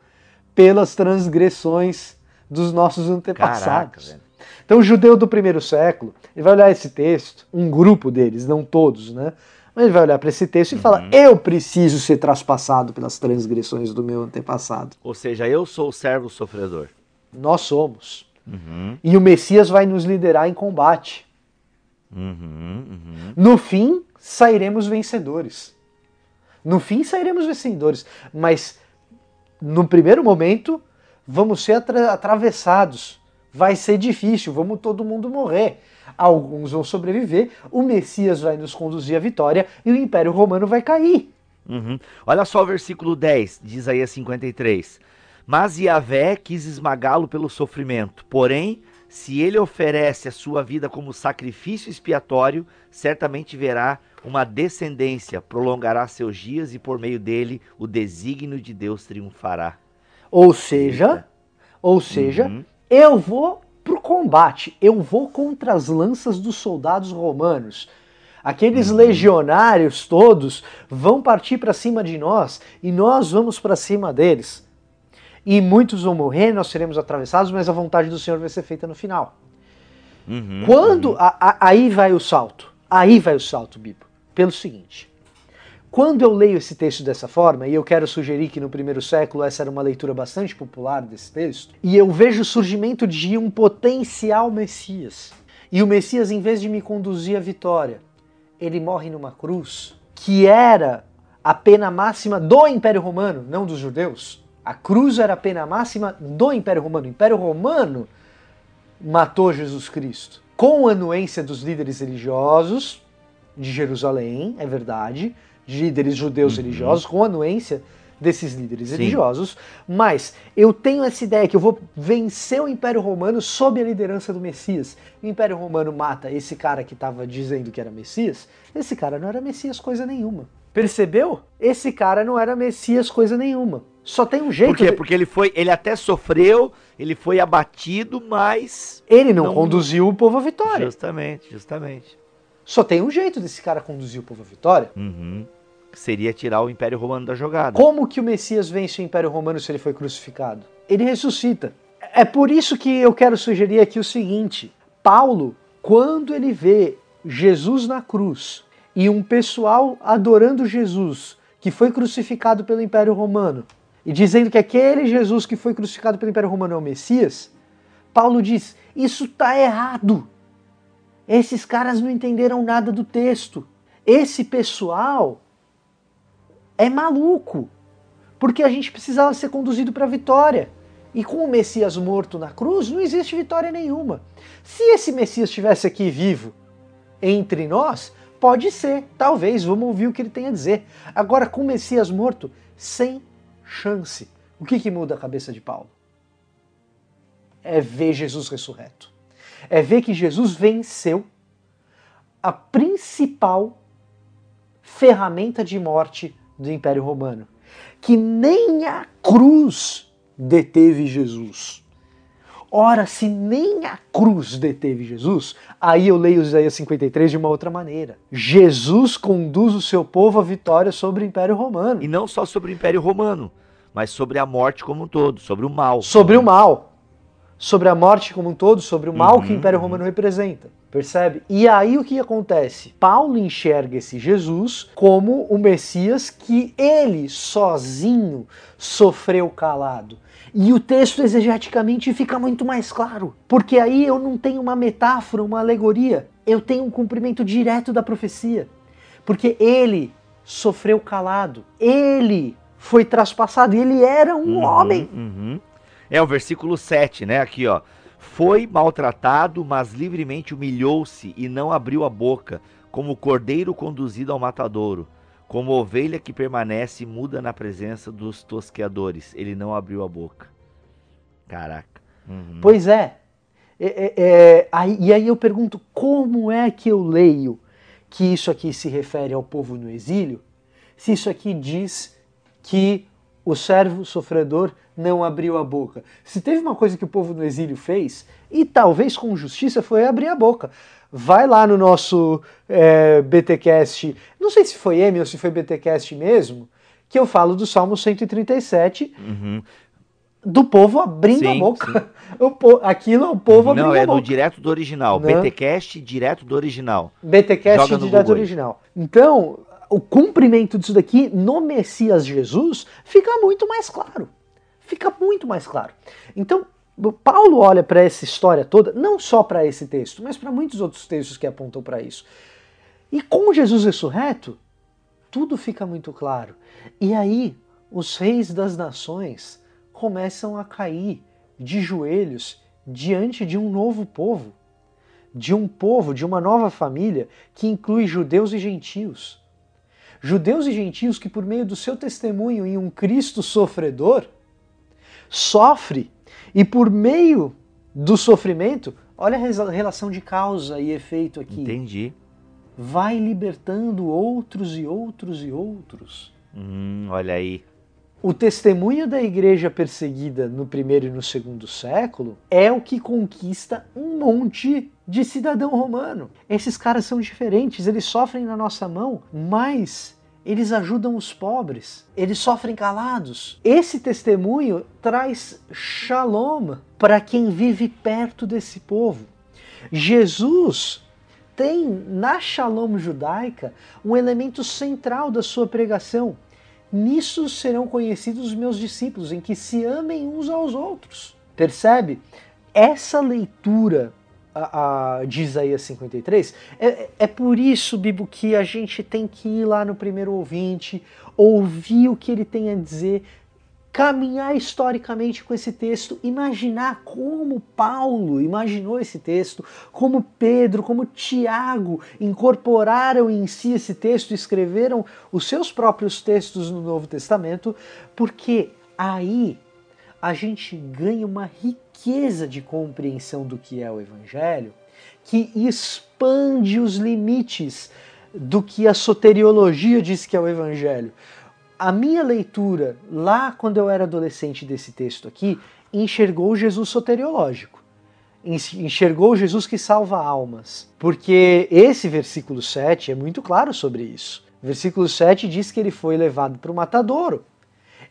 pelas transgressões dos nossos antepassados. Caraca, então, o judeu do primeiro século, ele vai olhar esse texto, um grupo deles, não todos, né? Mas ele vai olhar para esse texto e uhum. falar: eu preciso ser traspassado pelas transgressões do meu antepassado. Ou seja, eu sou o servo sofredor. Nós somos. Uhum. E o Messias vai nos liderar em combate. Uhum, uhum. No fim, sairemos vencedores. No fim, sairemos vencedores. Mas no primeiro momento, vamos ser atra atravessados vai ser difícil, vamos todo mundo morrer. Alguns vão sobreviver, o Messias vai nos conduzir à vitória e o Império Romano vai cair. Uhum. Olha só o versículo 10 de Isaías 53. Mas Yahvé quis esmagá-lo pelo sofrimento, porém, se ele oferece a sua vida como sacrifício expiatório, certamente verá uma descendência, prolongará seus dias e por meio dele o desígnio de Deus triunfará. Ou seja, Ou seja, Uhum. Eu vou pro combate, eu vou contra as lanças dos soldados romanos. Aqueles Uhum. legionários todos vão partir para cima de nós e nós vamos para cima deles. E muitos vão morrer, nós seremos atravessados, mas a vontade do Senhor vai ser feita no final. Uhum. Quando a- a- aí vai o salto, aí vai o salto, Bibo. Pelo seguinte, quando eu leio esse texto dessa forma, e eu quero sugerir que no primeiro século essa era uma leitura bastante popular desse texto, e eu vejo o surgimento de um potencial Messias. E o Messias, em vez de me conduzir à vitória, ele morre numa cruz, que era a pena máxima do Império Romano, não dos judeus. A cruz era a pena máxima do Império Romano. O Império Romano matou Jesus Cristo. Com a anuência dos líderes religiosos de Jerusalém, é verdade, de líderes judeus religiosos, com a anuência desses líderes Sim. religiosos, mas eu tenho essa ideia que eu vou vencer o Império Romano sob a liderança do Messias. O Império Romano mata esse cara que estava dizendo que era Messias, esse cara não era Messias coisa nenhuma. Percebeu? Esse cara não era Messias coisa nenhuma. Só tem um jeito. Por quê? de- Porque ele foi, ele até sofreu, ele foi abatido, mas Ele não, não- conduziu o povo à vitória. justamente, justamente. Só tem um jeito desse cara conduzir o povo à vitória. Uhum. Seria tirar o Império Romano da jogada. Como que o Messias vence o Império Romano se ele foi crucificado? Ele ressuscita. É por isso que eu quero sugerir aqui o seguinte: Paulo, quando ele vê Jesus na cruz e um pessoal adorando Jesus que foi crucificado pelo Império Romano e dizendo que aquele Jesus que foi crucificado pelo Império Romano é o Messias, Paulo diz: isso está errado. Esses caras não entenderam nada do texto. Esse pessoal é maluco. Porque a gente precisava ser conduzido para a vitória. E com o Messias morto na cruz, não existe vitória nenhuma. Se esse Messias estivesse aqui vivo entre nós, pode ser, talvez, vamos ouvir o que ele tem a dizer. Agora, com o Messias morto, sem chance. O que, que muda a cabeça de Paulo? É ver Jesus ressurreto. É ver que Jesus venceu a principal ferramenta de morte do Império Romano. Que nem a cruz deteve Jesus. Ora, se nem a cruz deteve Jesus, aí eu leio Isaías 53 de uma outra maneira. Jesus conduz o seu povo à vitória sobre o Império Romano. E não só sobre o Império Romano, mas sobre a morte como um todo, sobre o mal. sobre o mal, sobre a morte como um todo, sobre o mal que o Uhum, Império uhum. Romano representa. Percebe? E aí o que acontece? Paulo enxerga esse Jesus como o Messias que ele sozinho sofreu calado. E o texto exegeticamente fica muito mais claro. Porque aí eu não tenho uma metáfora, uma alegoria. Eu tenho um cumprimento direto da profecia. Porque ele sofreu calado. Ele foi traspassado. Ele era um Uhum, homem. uhum. É o versículo 7, né? Aqui, ó. Foi maltratado, mas livremente humilhou-se e não abriu a boca, como cordeiro conduzido ao matadouro. Como ovelha que permanece muda na presença dos tosqueadores. Ele não abriu a boca. Caraca. Uhum. Pois é. É, é, é, aí- e aí eu pergunto, como é que eu leio que isso aqui se refere ao povo no exílio, se isso aqui diz que o servo sofredor não abriu a boca? Se teve uma coisa que o povo no exílio fez, e talvez com justiça, foi abrir a boca. Vai lá no nosso é, BTcast, não sei se foi M ou se foi BTcast mesmo, que eu falo do Salmo 137, Uhum. do povo abrindo a Sim, boca. O po- Aquilo é o povo abrindo Não, a é no boca. direto do original. Né? BTcast direto do original. BTcast direto aí. original. Então, o cumprimento disso daqui no Messias Jesus fica muito mais claro. Fica muito mais claro. Então, Paulo olha para essa história toda, não só para esse texto, mas para muitos outros textos que apontam para isso. E com Jesus ressurreto, tudo fica muito claro. E aí, os reis das nações começam a cair de joelhos diante de um novo povo, de um povo, de uma nova família que inclui judeus e gentios. Judeus e gentios que, por meio do seu testemunho em um Cristo sofredor, sofre e por meio do sofrimento, olha a relação de causa e efeito aqui Entendi. vai libertando outros e outros e outros. Hum, olha aí. o testemunho da igreja perseguida no primeiro e no segundo século é o que conquista um monte de cidadão romano. Esses caras são diferentes, eles sofrem na nossa mão, mas eles ajudam os pobres, eles sofrem calados. Esse testemunho traz shalom para quem vive perto desse povo. Jesus tem na shalom judaica um elemento central da sua pregação. Nisso serão conhecidos os meus discípulos, em que se amem uns aos outros. Percebe? Essa leitura a, a, de Isaías 53, é, é por isso, Bibo, que a gente tem que ir lá no primeiro ouvinte, ouvir o que ele tem a dizer, caminhar historicamente com esse texto, imaginar como Paulo imaginou esse texto, como Pedro, como Tiago incorporaram em si esse texto escreveram os seus próprios textos no Novo Testamento, porque aí a gente ganha uma riqueza de compreensão do que é o Evangelho, que expande os limites do que a soteriologia diz que é o Evangelho a minha leitura lá quando eu era adolescente desse texto aqui enxergou Jesus soteriológico. Enxergou Jesus que salva almas. Porque esse versículo 7 é muito claro sobre isso. O versículo 7 diz que ele foi levado para o matadouro.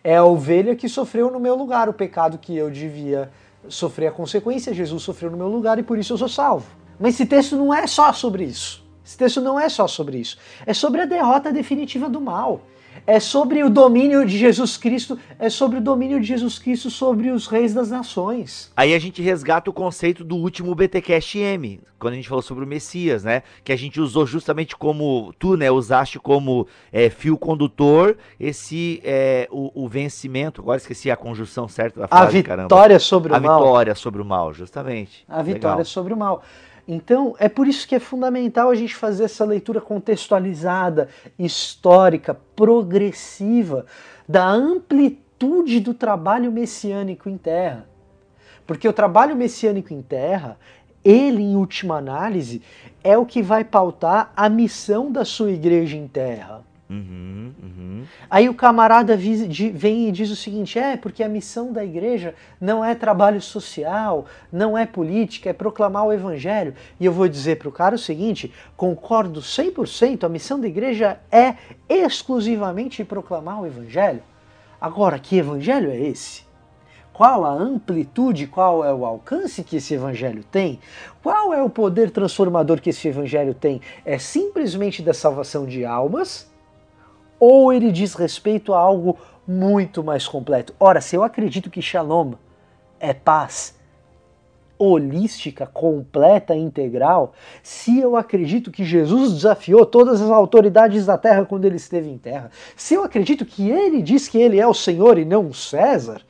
É a ovelha que sofreu no meu lugar o pecado que eu devia sofrer a consequência. Jesus sofreu no meu lugar e por isso eu sou salvo. Mas esse texto não é só sobre isso. Esse texto não é só sobre isso. É sobre a derrota definitiva do mal é sobre o domínio de Jesus Cristo, é sobre o domínio de Jesus Cristo sobre os reis das nações. Aí a gente resgata o conceito do último BTcast M, quando a gente falou sobre o Messias, né? Que a gente usou justamente como tu, né, usaste como é, fio condutor esse é, o, o, vencimento. Agora esqueci a conjunção certa da frase, a vitória caramba. sobre o a mal. A vitória sobre o mal, justamente. A vitória Legal. sobre o mal. Então, é por isso que é fundamental a gente fazer essa leitura contextualizada, histórica, progressiva, da amplitude do trabalho messiânico em terra. Porque o trabalho messiânico em terra, ele, em última análise, é o que vai pautar a missão da sua igreja em terra. Uhum, uhum. Aí o camarada vem e diz o seguinte: é porque a missão da igreja não é trabalho social, não é política, é proclamar o evangelho. E eu vou dizer para o cara o seguinte: concordo 100%, a missão da igreja é exclusivamente proclamar o evangelho. Agora, que evangelho é esse? Qual a amplitude, qual é o alcance que esse evangelho tem? Qual é o poder transformador que esse evangelho tem? É simplesmente da salvação de almas? Ou ele diz respeito a algo muito mais completo. Ora, se eu acredito que Shalom é paz holística, completa, integral, se eu acredito que Jesus desafiou todas as autoridades da terra quando ele esteve em terra, se eu acredito que ele diz que ele é o Senhor e não o César,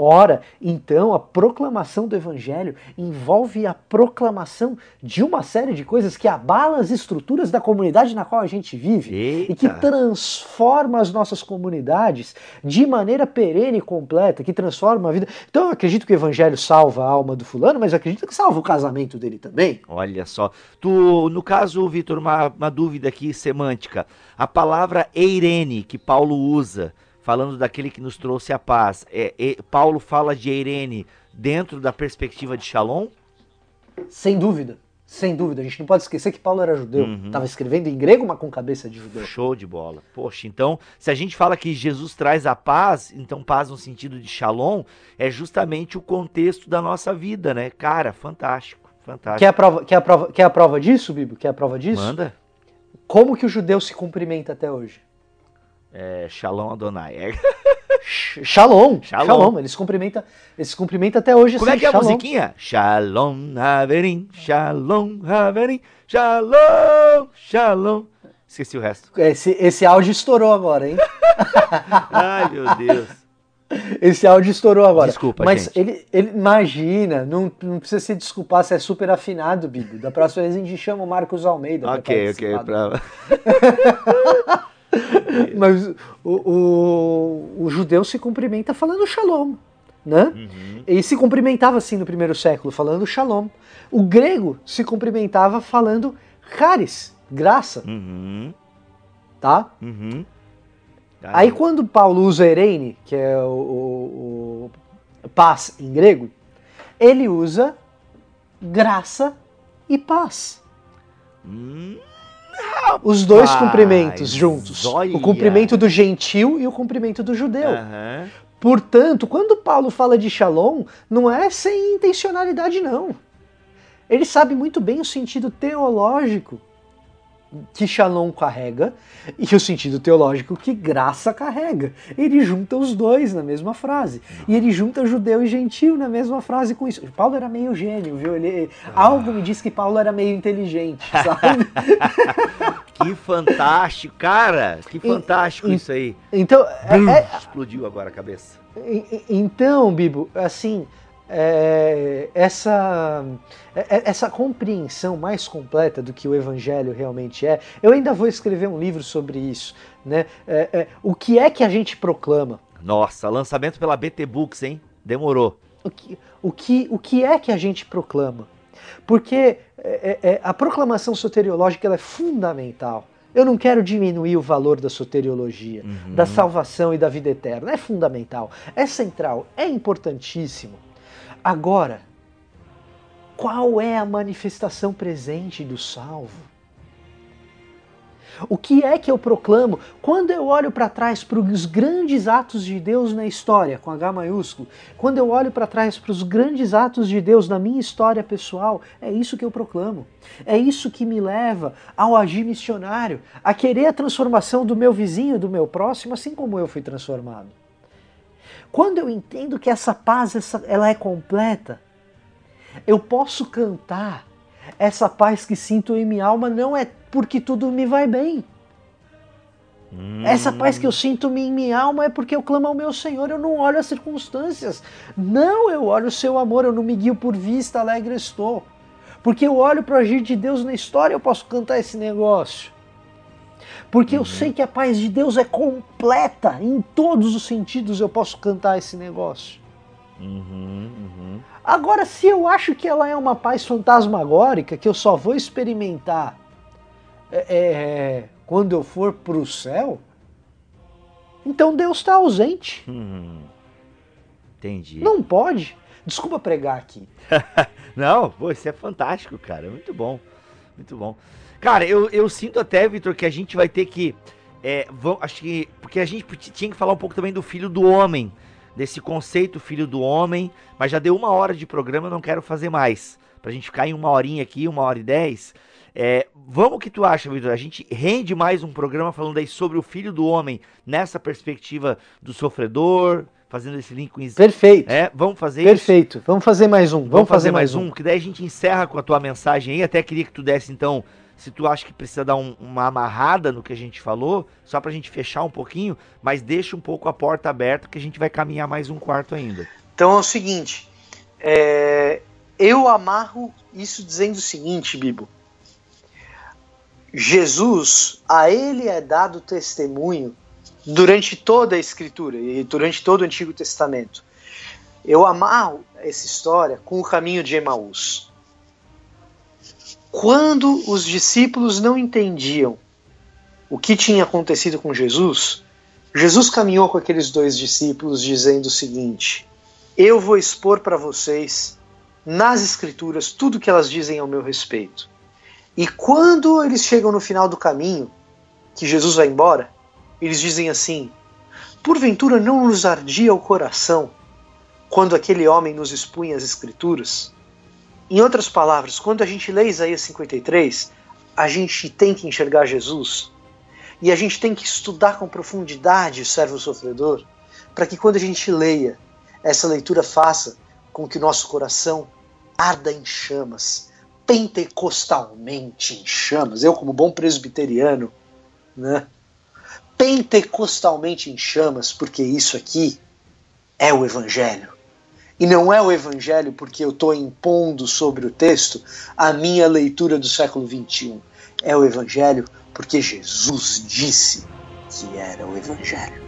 Ora, então a proclamação do Evangelho envolve a proclamação de uma série de coisas que abala as estruturas da comunidade na qual a gente vive Eita. e que transforma as nossas comunidades de maneira perene e completa, que transforma a vida. Então eu acredito que o Evangelho salva a alma do fulano, mas eu acredito que salva o casamento dele também. Olha só. Tu, no caso, Vitor, uma, uma dúvida aqui semântica. A palavra eirene que Paulo usa falando daquele que nos trouxe a paz. É, é, Paulo fala de Irene dentro da perspectiva de Shalom? Sem dúvida. Sem dúvida, a gente não pode esquecer que Paulo era judeu. Estava uhum. escrevendo em grego, mas com cabeça de judeu. Show de bola. Poxa, então, se a gente fala que Jesus traz a paz, então paz no sentido de shalom, é justamente o contexto da nossa vida, né? Cara, fantástico, fantástico. Quer a prova, quer a prova, quer a prova disso, Bíblia? Quer a prova disso? Manda. Como que o judeu se cumprimenta até hoje? É, Shalom Adonai. É. Shalom, Shalom. Shalom. Eles cumprimentam, eles cumprimentam até hoje. Como assim, é que é a musiquinha? Shalom Haverim, Shalom Haverim, Shalom, Shalom. Esqueci o resto. Esse, esse áudio estourou agora, hein? Ai, meu Deus. Esse áudio estourou agora. Desculpa, Mas gente. ele, ele imagina, não, não precisa se desculpar, você é super afinado, Bibi. Da próxima vez a gente chama o Marcos Almeida. Ok, ok. Pra... Mas o, o, o, judeu se cumprimenta falando shalom. Né? Uhum. E se cumprimentava assim no primeiro século, falando shalom. O grego se cumprimentava falando charis, graça. Uhum. Tá? Uhum. Aí quando Paulo usa ereine, que é o, o- o paz em grego, ele usa graça e paz. hum, Os dois cumprimentos juntos. O cumprimento do gentil e o cumprimento do judeu. aham. Portanto, quando Paulo fala de shalom, não é sem intencionalidade, não. Ele sabe muito bem o sentido teológico que shalom carrega e o sentido teológico que graça carrega. Ele junta os dois na mesma frase. E ele junta judeu e gentil na mesma frase com isso. Paulo era meio gênio, viu? Ele, Algo me diz que Paulo era meio inteligente, sabe? Que fantástico, cara! Que fantástico e- isso aí. então, é- é, Explodiu agora a cabeça. Então, Bibo, assim, é, essa, é- essa compreensão mais completa do que o Evangelho realmente é, eu ainda vou escrever um livro sobre isso. Né? É, é, o que é que a gente proclama? Nossa, lançamento pela BT Books, hein? Demorou. O que, o que, o que é que a gente proclama? Porque é, é, a proclamação soteriológica ela é fundamental. Eu não quero diminuir o valor da soteriologia, Uhum. da salvação e da vida eterna. É fundamental, é central, é importantíssimo. Agora, qual é a manifestação presente do salvo? O que é que eu proclamo quando eu olho para trás para os grandes atos de Deus na história, com H maiúsculo? Quando eu olho para trás para os grandes atos de Deus na minha história pessoal, é isso que eu proclamo. É isso que me leva ao agir missionário, a querer a transformação do meu vizinho, do meu próximo, assim como eu fui transformado. Quando eu entendo que essa paz essa, ela é completa, eu posso cantar essa paz que sinto em minha alma não é porque tudo me vai bem. Hum. Essa paz que eu sinto em minha alma é porque eu clamo ao meu Senhor, eu não olho as circunstâncias. Não, eu olho o seu amor, eu não me guio por vista, alegre estou. Porque eu olho para o agir de Deus na história, eu posso cantar esse negócio. Porque eu sei que a paz de Deus é completa, em todos os sentidos eu posso cantar esse negócio. Uhum, uhum. Agora, se eu acho que ela é uma paz fantasmagórica, que eu só vou experimentar é, é, quando eu for para o céu, então Deus está ausente. Hum. Entendi. Não pode. Desculpa pregar aqui. Não, pô, isso é fantástico, cara. Muito bom. Muito bom. Cara, eu, eu sinto até, Vitor, que a gente vai ter que. É, acho que. Porque a gente tinha que falar um pouco também do filho do homem. Desse conceito filho do homem. Mas já deu uma hora de programa, eu não quero fazer mais. Pra gente ficar em uma horinha aqui, uma hora e dez. É, vamos o que tu acha, Vitor? A gente rende mais um programa falando aí sobre o filho do homem nessa perspectiva do sofredor, fazendo esse link com Is- Perfeito. É, vamos fazer isso. Perfeito. Vamos fazer mais um. Vamos, fazer, mais um. que daí a gente encerra com a tua mensagem aí. Até queria que tu desse, então, se tu acha que precisa dar um- uma amarrada no que a gente falou, só pra gente fechar um pouquinho, mas deixa um pouco a porta aberta que a gente vai caminhar mais um quarto ainda. Então é o seguinte: é, eu amarro isso dizendo o seguinte, Bibo. Jesus, a ele é dado testemunho durante toda a Escritura e durante todo o Antigo Testamento. Eu amarro essa história com o caminho de Emaús. Quando os discípulos não entendiam o que tinha acontecido com Jesus, Jesus caminhou com aqueles dois discípulos dizendo o seguinte: Eu vou expor para vocês nas Escrituras tudo que elas dizem ao meu respeito. E quando eles chegam no final do caminho, que Jesus vai embora, eles dizem assim: Porventura não nos ardia o coração quando aquele homem nos expunha as Escrituras? Em outras palavras, quando a gente lê Isaías 53, a gente tem que enxergar Jesus e a gente tem que estudar com profundidade o servo sofredor, para que quando a gente leia, essa leitura faça com que o nosso coração arda em chamas, pentecostalmente em chamas. Eu, como bom presbiteriano, né? Pentecostalmente em chamas, porque isso aqui é o Evangelho. E não é o Evangelho porque eu estou impondo sobre o texto a minha leitura do século XXI. É o Evangelho porque Jesus disse que era o Evangelho.